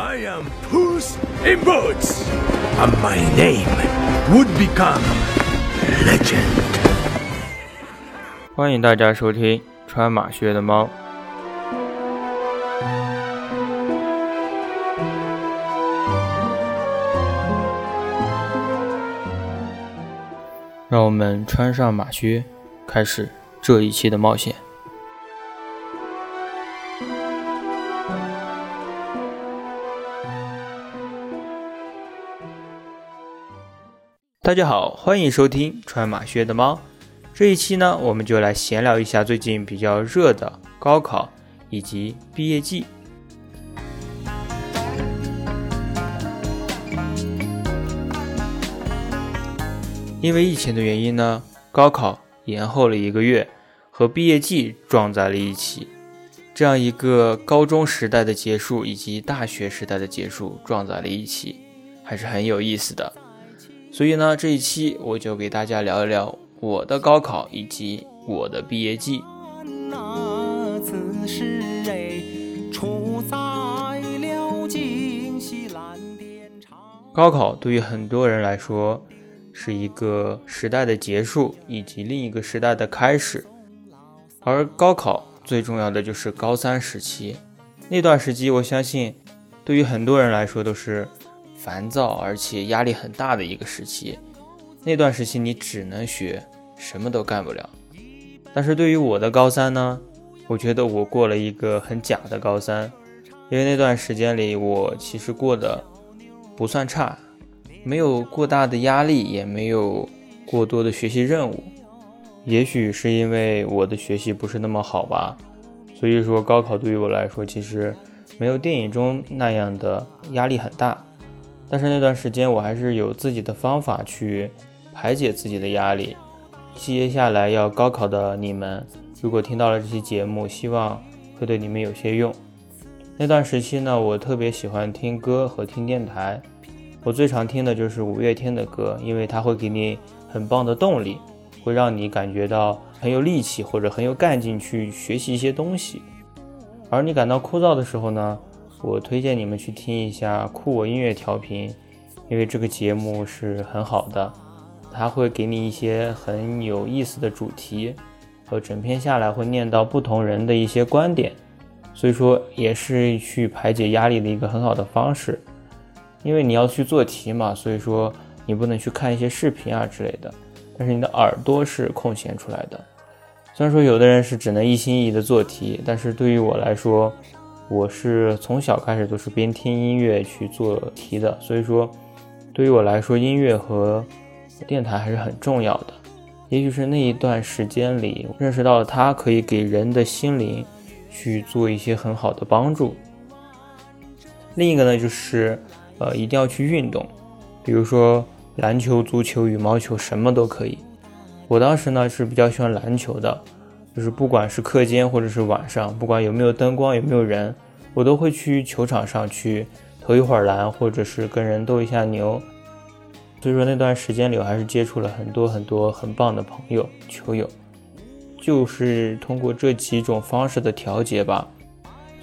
I am Puss in Boots, and my name would become legend. 欢迎大家收听穿马靴的猫。让我们穿上马靴，开始这一期的冒险。大家好，欢迎收听穿马靴的猫。这一期呢，我们就来闲聊一下最近比较热的高考以及毕业季。因为疫情的原因呢，高考延后了一个月，和毕业季撞在了一起，这样一个高中时代的结束以及大学时代的结束撞在了一起，还是很有意思的。所以呢，这一期我就给大家聊一聊我的高考以及我的毕业季。高考对于很多人来说是一个时代的结束，以及另一个时代的开始。而高考最重要的就是高三时期，那段时期，我相信对于很多人来说都是烦躁而且压力很大的一个时期。那段时期你只能学，什么都干不了。但是对于我的高三呢，我觉得我过了一个很假的高三，因为那段时间里我其实过得不算差。没有过大的压力，也没有过多的学习任务。也许是因为我的学习不是那么好吧，所以说高考对于我来说其实没有电影中那样的压力很大。但是那段时间我还是有自己的方法去排解自己的压力。接下来要高考的你们，如果听到了这期节目，希望会对你们有些用。那段时期呢，我特别喜欢听歌和听电台。我最常听的就是五月天的歌，因为它会给你很棒的动力，会让你感觉到很有力气或者很有干劲去学习一些东西。而你感到枯燥的时候呢，我推荐你们去听一下酷我音乐调频，因为这个节目是很好的，它会给你一些很有意思的主题，和整篇下来会念到不同人的一些观点，所以说也是去排解压力的一个很好的方式。因为你要去做题嘛，所以说你不能去看一些视频啊之类的。但是你的耳朵是空闲出来的。虽然说有的人是只能一心一意的做题，但是对于我来说，我是从小开始都是边听音乐去做题的。所以说，对于我来说，音乐和电台还是很重要的。也许是那一段时间里认识到了它可以给人的心灵去做一些很好的帮助。另一个呢，就是。呃，一定要去运动，比如说篮球、足球、羽毛球，什么都可以。我当时呢是比较喜欢篮球的，就是不管是课间或者是晚上，不管有没有灯光、有没有人，我都会去球场上去投一会儿篮，或者是跟人斗一下牛。所以说那段时间里，我还是接触了很多很多很棒的朋友、球友，就是通过这几种方式的调节吧。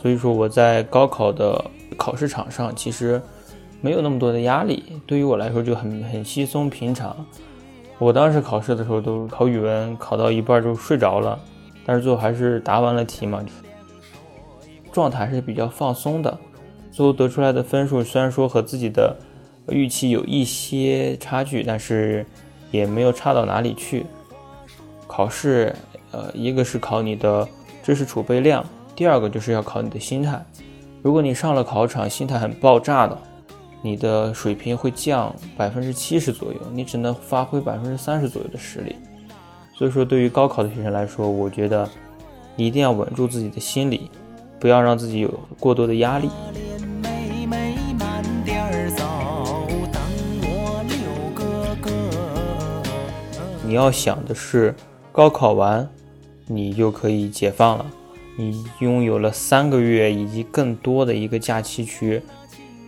所以说我在高考的考试场上，其实。没有那么多的压力，对于我来说就很很稀松平常。我当时考试的时候都考语文，考到一半就睡着了，但是最后还是答完了题嘛，状态还是比较放松的。最后得出来的分数虽然说和自己的预期有一些差距，但是也没有差到哪里去。考试，呃，一个是考你的知识储备量，第二个就是要考你的心态。如果你上了考场心态很爆炸的。你的水平会降百分之七十左右，你只能发挥百分之三十左右的实力。所以说，对于高考的学生来说，我觉得一定要稳住自己的心理，不要让自己有过多的压力。你要想的是，高考完你就可以解放了，你拥有了三个月以及更多的一个假期去。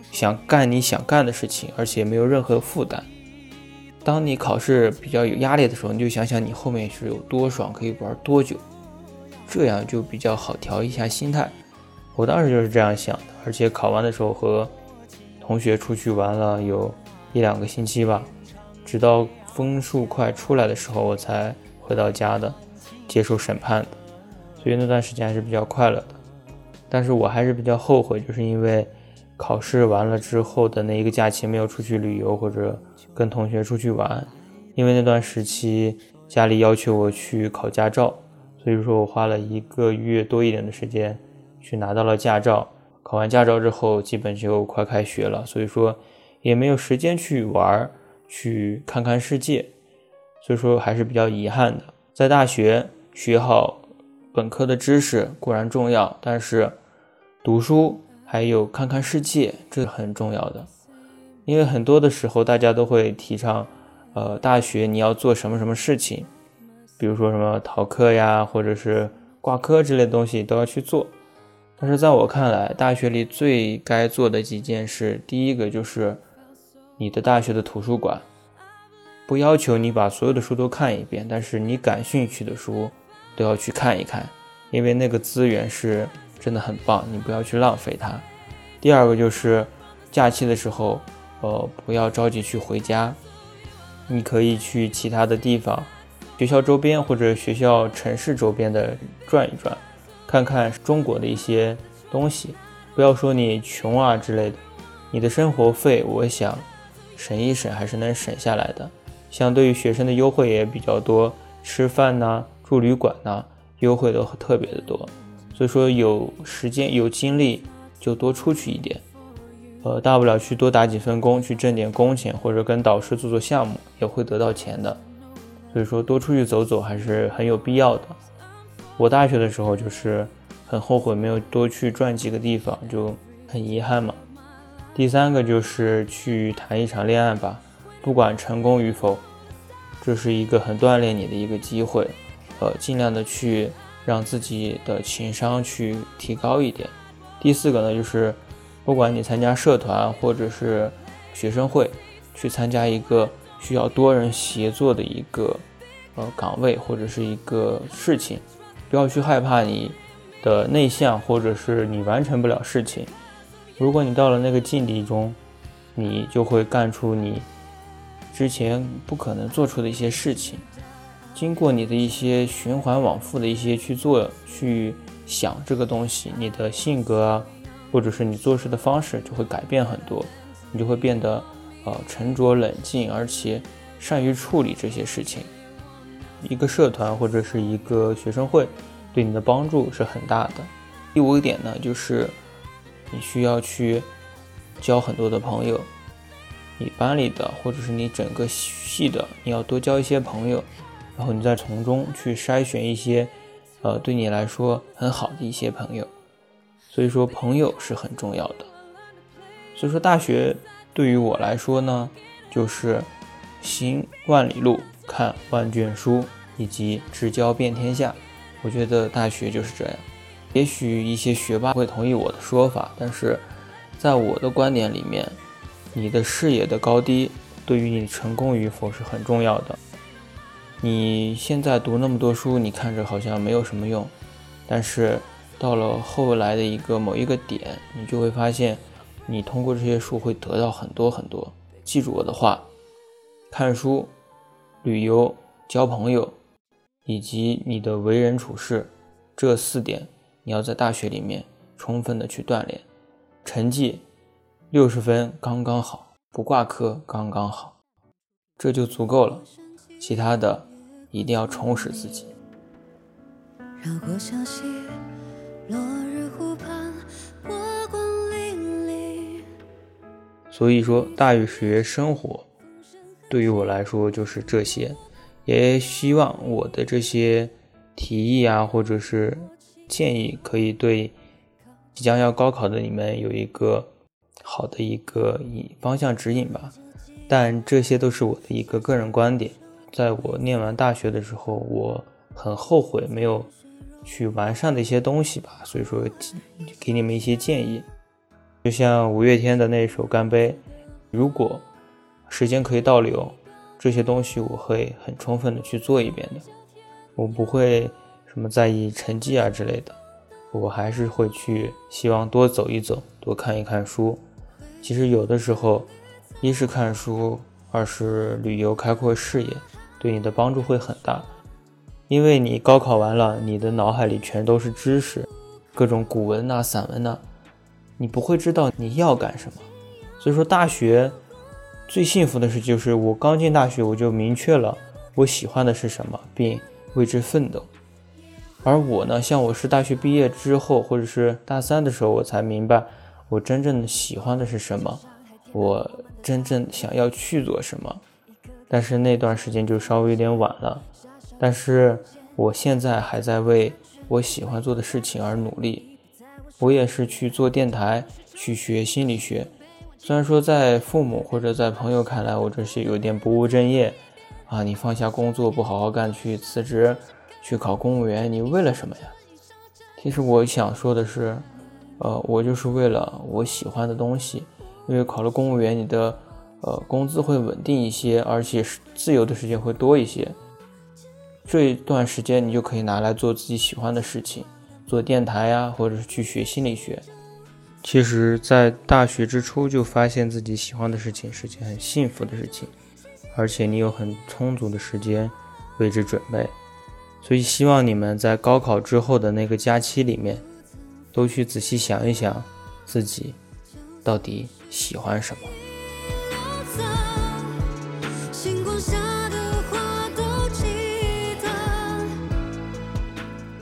想干你想干的事情，而且没有任何负担。当你考试比较有压力的时候，你就想想你后面是有多爽，可以玩多久，这样就比较好调一下心态。我当时就是这样想的，而且考完的时候和同学出去玩了有一两个星期吧，直到分数快出来的时候，我才回到家的，接受审判的，所以那段时间还是比较快乐的。但是我还是比较后悔，就是因为考试完了之后的那一个假期没有出去旅游或者跟同学出去玩，因为那段时期家里要求我去考驾照，所以说我花了一个月多一点的时间去拿到了驾照。考完驾照之后，基本就快开学了，所以说也没有时间去玩，去看看世界，所以说还是比较遗憾的。在大学学好。本科的知识固然重要，但是读书还有看看世界，这很重要的。因为很多的时候，大家都会提倡，呃，大学你要做什么什么事情，比如说什么逃课呀，或者是挂科之类的东西都要去做。但是在我看来，大学里最该做的几件事，第一个就是你的大学的图书馆，不要求你把所有的书都看一遍，但是你感兴趣的书。都要去看一看，因为那个资源是真的很棒，你不要去浪费它。第二个就是假期的时候，呃，不要着急去回家，你可以去其他的地方，学校周边或者学校城市周边的转一转，看看中国的一些东西。不要说你穷啊之类的，你的生活费，我想省一省还是能省下来的。相对于学生的优惠也比较多，吃饭呐。住旅馆呐，优惠都特别的多，所以说有时间有精力就多出去一点，呃，大不了去多打几份工，去挣点工钱，或者跟导师做做项目，也会得到钱的。所以说多出去走走还是很有必要的。我大学的时候就是很后悔没有多去转几个地方，就很遗憾嘛。第三个就是去谈一场恋爱吧，不管成功与否，这是一个很锻炼你的一个机会。呃，尽量的去让自己的情商去提高一点。第四个呢，就是不管你参加社团或者是学生会，去参加一个需要多人协作的一个呃岗位或者是一个事情，不要去害怕你的内向或者是你完成不了事情。如果你到了那个境地中，你就会干出你之前不可能做出的一些事情。经过你的一些循环往复的一些去做、去想这个东西，你的性格啊，或者是你做事的方式就会改变很多，你就会变得呃沉着冷静，而且善于处理这些事情。一个社团或者是一个学生会对你的帮助是很大的。第五个点呢，就是你需要去交很多的朋友，你班里的或者是你整个系的，你要多交一些朋友。然后你再从中去筛选一些，呃，对你来说很好的一些朋友，所以说朋友是很重要的。所以说大学对于我来说呢，就是行万里路，看万卷书，以及知交遍天下。我觉得大学就是这样。也许一些学霸会同意我的说法，但是在我的观点里面，你的视野的高低对于你成功与否是很重要的。你现在读那么多书，你看着好像没有什么用，但是到了后来的一个某一个点，你就会发现，你通过这些书会得到很多很多。记住我的话，看书、旅游、交朋友，以及你的为人处事，这四点你要在大学里面充分的去锻炼。成绩六十分刚刚好，不挂科刚刚好，这就足够了。其他的一定要充实自己。所以说，大学生活对于我来说就是这些，也希望我的这些提议啊，或者是建议，可以对即将要高考的你们有一个好的一个以方向指引吧。但这些都是我的一个个人观点。在我念完大学的时候，我很后悔没有去完善的一些东西吧，所以说给你们一些建议。就像五月天的那首《干杯》，如果时间可以倒流，这些东西我会很充分的去做一遍的，我不会什么在意成绩啊之类的。我还是会去希望多走一走，多看一看书。其实有的时候，一是看书，二是旅游开阔视野，对你的帮助会很大。因为你高考完了，你的脑海里全都是知识，各种古文呐、散文呐，你不会知道你要干什么。所以说，大学最幸福的事就是我刚进大学，我就明确了我喜欢的是什么，并为之奋斗。而我呢，像我是大学毕业之后，或者是大三的时候，我才明白我真正喜欢的是什么，我真正想要去做什么。但是那段时间就稍微有点晚了。但是我现在还在为我喜欢做的事情而努力。我也是去做电台，去学心理学。虽然说在父母或者在朋友看来，我这是有点不务正业啊！你放下工作不好好干，去辞职，去考公务员，你为了什么呀？其实我想说的是，呃，我就是为了我喜欢的东西。因为考了公务员，你的呃工资会稳定一些，而且自由的时间会多一些。这一段时间你就可以拿来做自己喜欢的事情，做电台呀，或者是去学心理学。其实，在大学之初就发现自己喜欢的事情是件很幸福的事情，而且你有很充足的时间为之准备。所以，希望你们在高考之后的那个假期里面，都去仔细想一想自己到底喜欢什么。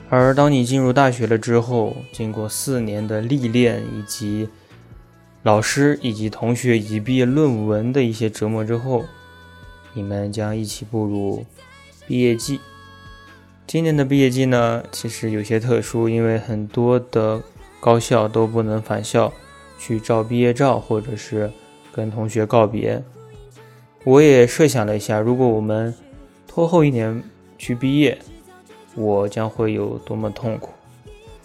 而当你进入大学了之后，经过四年的历练，以及老师、以及同学、以及毕业论文的一些折磨之后，你们将一起步入毕业季。今年的毕业季呢，其实有些特殊，因为很多的高校都不能返校去照毕业照，或者是跟同学告别。我也设想了一下，如果我们拖后一年去毕业。我将会有多么痛苦？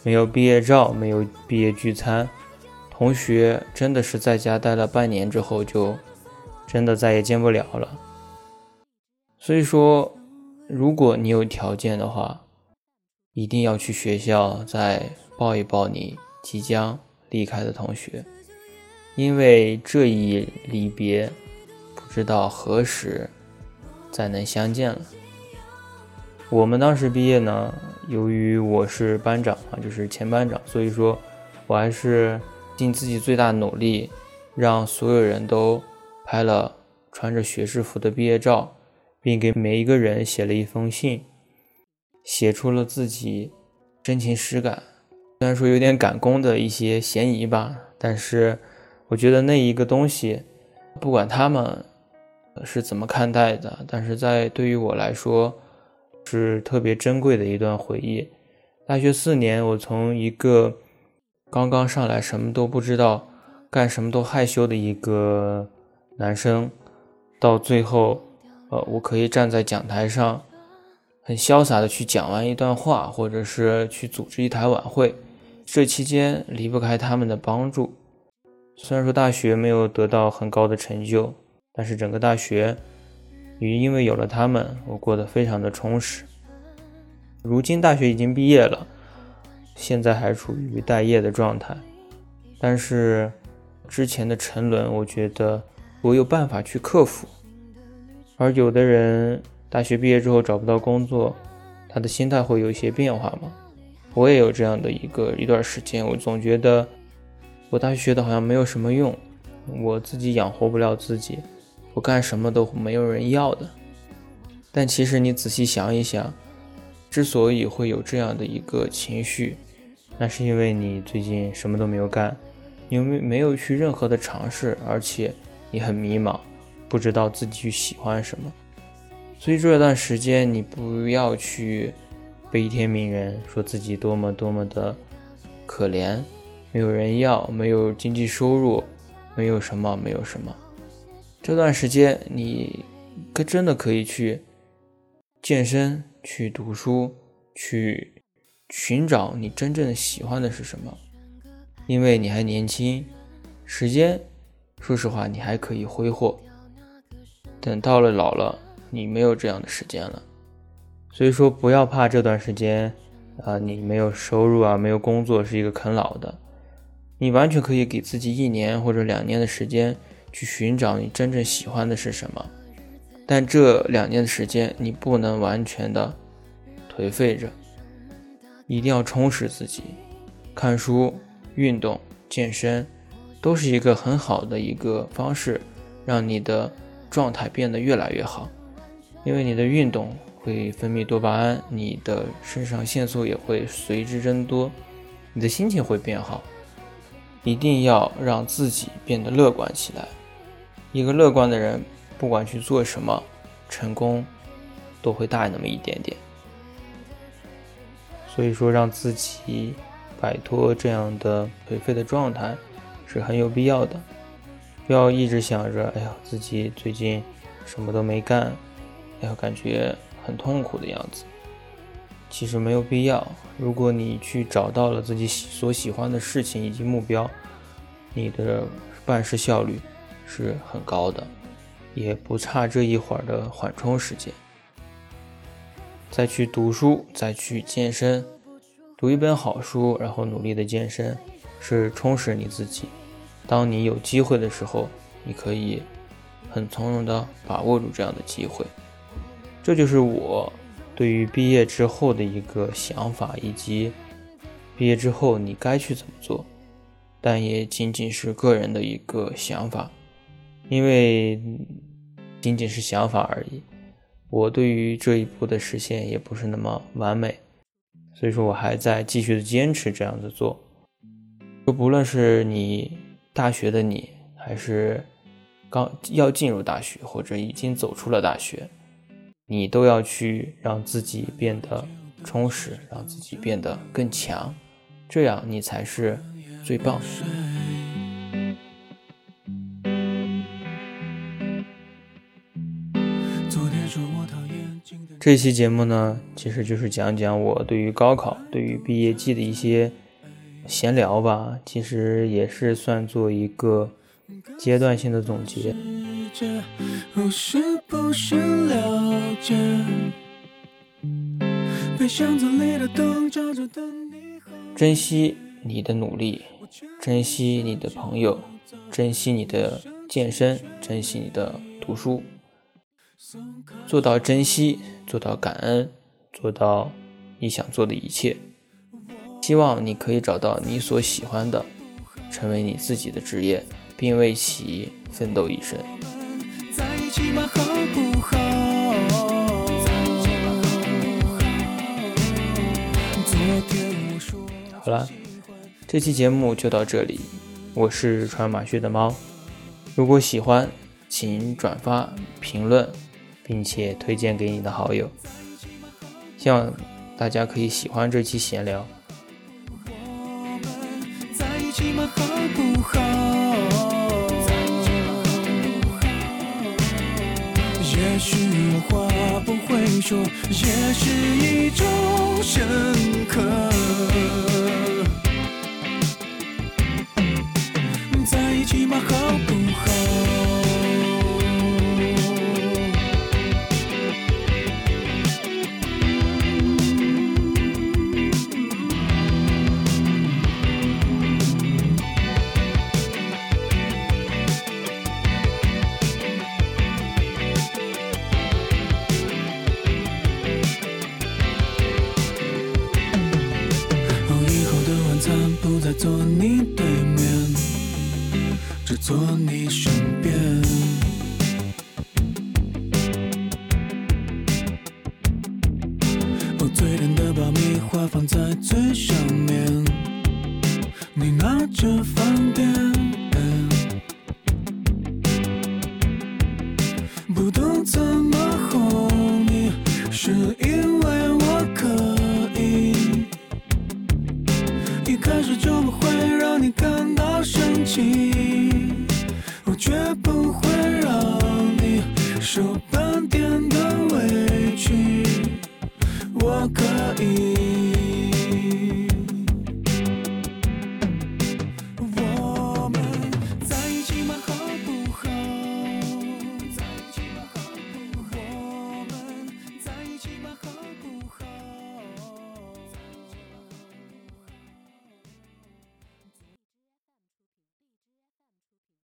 没有毕业照，没有毕业聚餐，同学真的是在家待了半年之后，就真的再也见不了了。所以说，如果你有条件的话，一定要去学校再抱一抱你即将离开的同学，因为这一离别，不知道何时再能相见了。我们当时毕业呢，由于我是班长啊，就是前班长，所以说，我还是尽自己最大努力，让所有人都拍了穿着学士服的毕业照，并给每一个人写了一封信，写出了自己真情实感。虽然说有点赶工的一些嫌疑吧，但是我觉得那一个东西，不管他们是怎么看待的，但是在对于我来说。是特别珍贵的一段回忆。大学四年，我从一个刚刚上来什么都不知道、干什么都害羞的一个男生，到最后，呃，我可以站在讲台上，很潇洒的去讲完一段话，或者是去组织一台晚会。这期间离不开他们的帮助。虽然说大学没有得到很高的成就，但是整个大学。也因为有了他们，我过得非常的充实。如今大学已经毕业了，现在还处于待业的状态。但是之前的沉沦，我觉得我有办法去克服。而有的人大学毕业之后找不到工作，他的心态会有一些变化吗？我也有这样的一个一段时间，我总觉得我大学学的好像没有什么用，我自己养活不了自己。我干什么都没有人要的，但其实你仔细想一想，之所以会有这样的一个情绪，那是因为你最近什么都没有干，因为没有去任何的尝试，而且你很迷茫，不知道自己去喜欢什么。所以这段时间你不要去悲天悯人，说自己多么多么的可怜，没有人要，没有经济收入，没有什么，没有什么。这段时间，你可真的可以去健身、去读书、去寻找你真正喜欢的是什么。因为你还年轻，时间，说实话，你还可以挥霍。等到了老了，你没有这样的时间了。所以说，不要怕这段时间，啊，你没有收入啊，没有工作，是一个啃老的。你完全可以给自己一年或者两年的时间去寻找你真正喜欢的是什么。但这两年的时间，你不能完全的颓废着，一定要充实自己。看书、运动、健身，都是一个很好的一个方式，让你的状态变得越来越好。因为你的运动会分泌多巴胺，你的肾上腺素也会随之增多，你的心情会变好。一定要让自己变得乐观起来。一个乐观的人。不管去做什么，成功都会大那么一点点。所以说，让自己摆脱这样的颓废的状态是很有必要的。不要一直想着，哎呀，自己最近什么都没干，哎呀，感觉很痛苦的样子。其实没有必要。如果你去找到了自己所喜欢的事情以及目标，你的办事效率是很高的。也不差这一会儿的缓冲时间，再去读书，再去健身，读一本好书，然后努力的健身，是充实你自己。当你有机会的时候，你可以很从容的把握住这样的机会。这就是我对于毕业之后的一个想法，以及毕业之后你该去怎么做，但也仅仅是个人的一个想法。因为仅仅是想法而已，我对于这一步的实现也不是那么完美，所以说我还在继续的坚持这样子做。就不论是你大学的你，还是刚要进入大学或者已经走出了大学，你都要去让自己变得充实，让自己变得更强，这样你才是最棒的。这期节目呢，其实就是讲讲我对于高考、对于毕业季的一些闲聊吧。其实也是算做一个阶段性的总结。珍惜你的努力，珍惜你的朋友，珍惜你的健身，珍惜你的读书。做到珍惜，做到感恩，做到你想做的一切。希望你可以找到你所喜欢的，成为你自己的职业，并为其奋斗一生。好了，这期节目就到这里。我是穿马靴的猫，如果喜欢，请转发、评论。并且推荐给你的好友，希望大家可以喜欢这期闲聊。我们在一起，蛮好也许我话不会说，也是一种深刻。在一起嘛？好不好？